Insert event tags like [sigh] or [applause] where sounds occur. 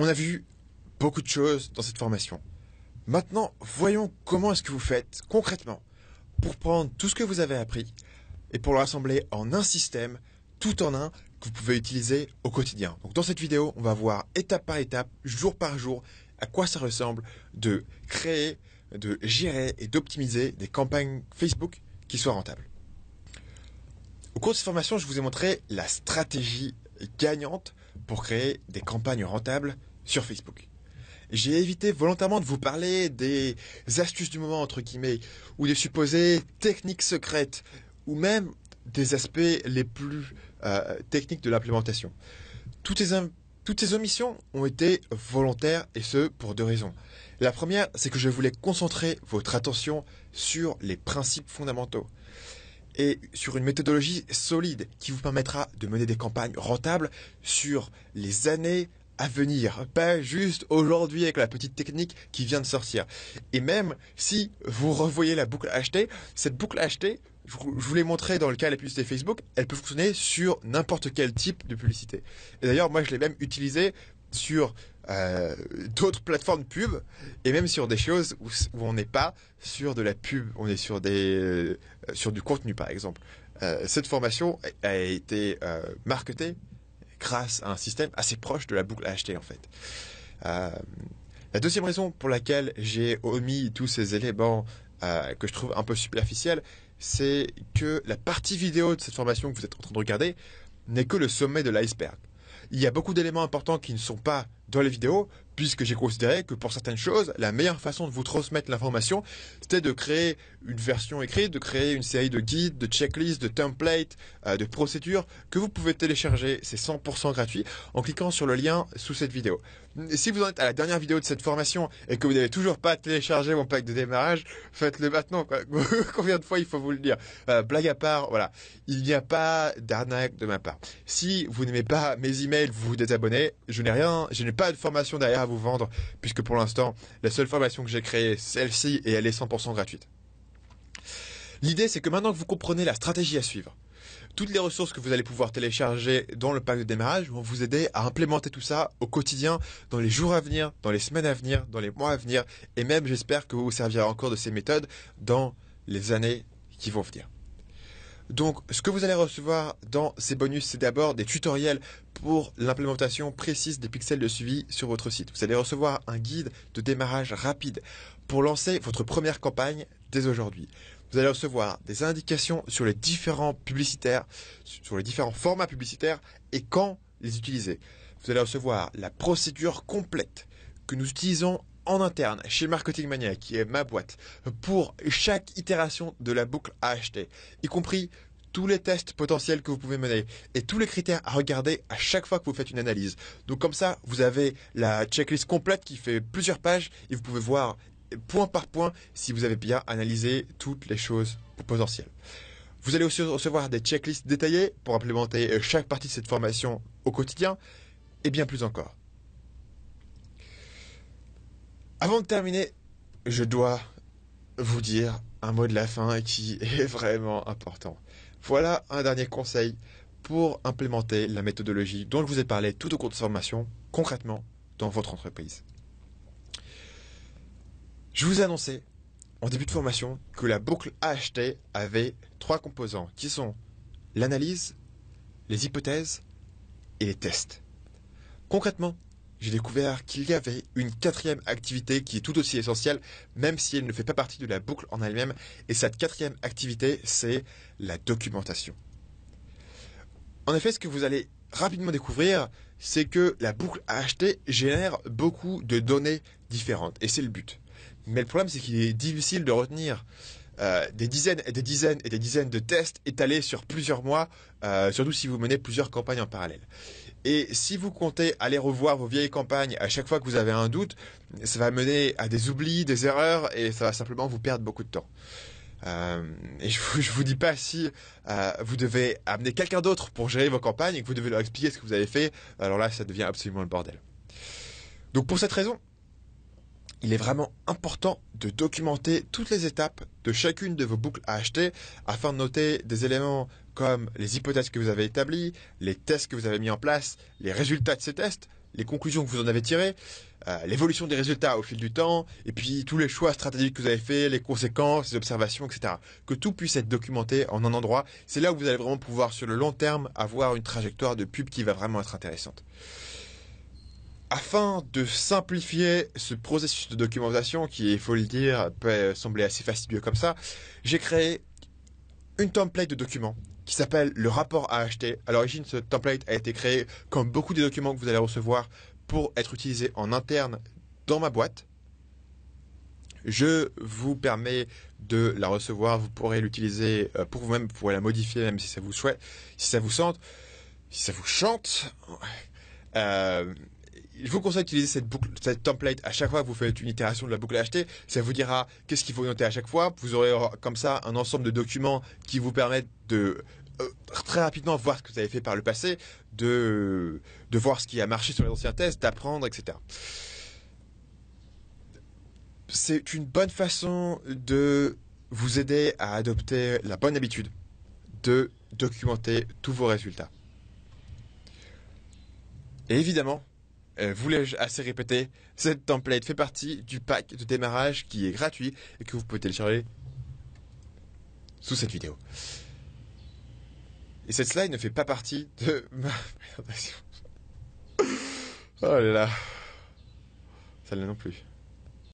On a vu beaucoup de choses dans cette formation. Maintenant, voyons comment est-ce que vous faites concrètement pour prendre tout ce que vous avez appris et pour le rassembler en un système, tout en un, que vous pouvez utiliser au quotidien. Donc dans cette vidéo, on va voir étape par étape, jour par jour, à quoi ça ressemble de créer, de gérer et d'optimiser des campagnes Facebook qui soient rentables. Au cours de cette formation, je vous ai montré la stratégie gagnante pour créer des campagnes rentables sur Facebook. J'ai évité volontairement de vous parler des astuces du moment, entre guillemets, ou des supposées techniques secrètes, ou même des aspects les plus euh, techniques de l'implémentation. Toutes ces, toutes ces omissions ont été volontaires, et ce, pour deux raisons. La première, c'est que je voulais concentrer votre attention sur les principes fondamentaux et sur une méthodologie solide qui vous permettra de mener des campagnes rentables sur les années à venir, pas juste aujourd'hui avec la petite technique qui vient de sortir. Et même si vous revoyez la boucle achetée, cette boucle achetée, je vous l'ai montré dans le cas de la publicité Facebook, elle peut fonctionner sur n'importe quel type de publicité. Et d'ailleurs, moi, je l'ai même utilisé sur euh, d'autres plateformes pub et même sur des choses où, on n'est pas sur de la pub, on est sur des euh, sur du contenu par exemple. Euh, cette formation a été marketée grâce à un système assez proche de la boucle acheter en fait. la deuxième raison pour laquelle j'ai omis tous ces éléments que je trouve un peu superficiels, c'est que la partie vidéo de cette formation que vous êtes en train de regarder n'est que le sommet de l'iceberg il y a beaucoup d'éléments importants qui ne sont pas dans les vidéos, puisque j'ai considéré que pour certaines choses, la meilleure façon de vous transmettre l'information, c'était de créer une version écrite, de créer une série de guides, de checklists, de templates, euh, de procédures que vous pouvez télécharger, c'est 100% gratuit, en cliquant sur le lien sous cette vidéo. si vous en êtes à la dernière vidéo de cette formation et que vous n'avez toujours pas téléchargé mon pack de démarrage, faites-le maintenant. [laughs] Combien de fois il faut vous le dire? Euh, Blague à part, voilà, il n'y a pas d'arnaque de ma part. Si vous n'aimez pas mes emails, vous vous désabonnez. Je n'ai rien, je n'ai pas de formation derrière à vous vendre, puisque pour l'instant, la seule formation que j'ai créée, celle-ci, et elle est 100% gratuite. L'idée, c'est que maintenant que vous comprenez la stratégie à suivre, toutes les ressources que vous allez pouvoir télécharger dans le pack de démarrage vont vous aider à implémenter tout ça au quotidien, dans les jours à venir, dans les semaines à venir, dans les mois à venir, et même j'espère que vous vous servirez encore de ces méthodes dans les années qui vont venir. Donc, ce que vous allez recevoir dans ces bonus, c'est d'abord des tutoriels pour l'implémentation précise des pixels de suivi sur votre site. Vous allez recevoir un guide de démarrage rapide pour lancer votre première campagne dès aujourd'hui vous allez recevoir des indications sur les différents publicitaires, sur les différents formats publicitaires et quand les utiliser. Vous allez recevoir la procédure complète que nous utilisons en interne chez Marketing Mania, qui est ma boîte, pour chaque itération de la boucle à acheter, y compris tous les tests potentiels que vous pouvez mener et tous les critères à regarder à chaque fois que vous faites une analyse. Donc comme ça, vous avez la checklist complète qui fait plusieurs pages et vous pouvez voir point par point si vous avez bien analysé toutes les choses potentielles. Vous allez aussi recevoir des checklists détaillées pour implémenter euh, chaque partie de cette formation au quotidien et bien plus encore. Avant de terminer, je dois vous dire un mot de la fin qui est [laughs] vraiment important. Voilà un dernier conseil pour implémenter la méthodologie dont je vous ai parlé tout au cours de formation concrètement dans votre entreprise. Je vous ai annoncé en début de formation que la boucle acheter avait trois composants qui sont l'analyse, les hypothèses et les tests. Concrètement, j'ai découvert qu'il y avait une quatrième activité qui est tout aussi essentielle, même si elle ne fait pas partie de la boucle en elle-même, et cette quatrième activité, c'est la documentation. En effet, ce que vous allez rapidement découvrir, c'est que la boucle à acheter génère beaucoup de données différentes, et c'est le but. Mais le problème, c'est qu'il est difficile de retenir euh, des dizaines et des dizaines et des dizaines de tests étalés sur plusieurs mois, euh, surtout si vous menez plusieurs campagnes en parallèle. Et si vous comptez aller revoir vos vieilles campagnes à chaque fois que vous avez un doute, ça va mener à des oublis, des erreurs, et ça va simplement vous perdre beaucoup de temps. Euh, et je vous, vous dis pas si vous devez amener quelqu'un d'autre pour gérer vos campagnes et que vous devez leur expliquer ce que vous avez fait. Alors là, ça devient absolument le bordel. Donc pour cette raison, il est vraiment important de documenter toutes les étapes de chacune de vos boucles à acheter afin de noter des éléments comme les hypothèses que vous avez établies, les tests que vous avez mis en place, les résultats de ces tests, les conclusions que vous en avez tirées, euh, l'évolution des résultats au fil du temps, et puis tous les choix stratégiques que vous avez faits, les conséquences, les observations, etc. Que tout puisse être documenté en un endroit. C'est là où vous allez vraiment pouvoir, sur le long terme, avoir une trajectoire de pub qui va vraiment être intéressante. Afin de simplifier ce processus de documentation, qui, il faut le dire, peut sembler assez fastidieux comme ça, j'ai créé une template de documents qui s'appelle le rapport à acheter. À l'origine, ce template a été créé, comme beaucoup des documents que vous allez recevoir, pour être utilisé en interne dans ma boîte. Je vous permets de la recevoir. Vous pourrez l'utiliser euh, pour vous-même. Vous pourrez la modifier même si ça vous souhaite, si ça vous sente, si ça vous chante. Euh, je vous conseille d'utiliser cette boucle, cette template à chaque fois que vous faites une itération de la boucle acheter. Ça vous dira qu'est-ce qu'il faut noter à chaque fois. Vous aurez comme ça un ensemble de documents qui vous permettent de euh, très rapidement voir ce que vous avez fait par le passé, de, de voir ce qui a marché sur les anciens tests, d'apprendre, etc. C'est une bonne façon de vous aider à adopter la bonne habitude de documenter tous vos résultats. Et évidemment, euh, voulais-je assez répéter, cette template fait partie du pack de démarrage qui est gratuit et que vous pouvez télécharger sous cette vidéo. Et cette slide ne fait pas partie de [laughs] ma présentation. Oh là là. Celle-là non plus.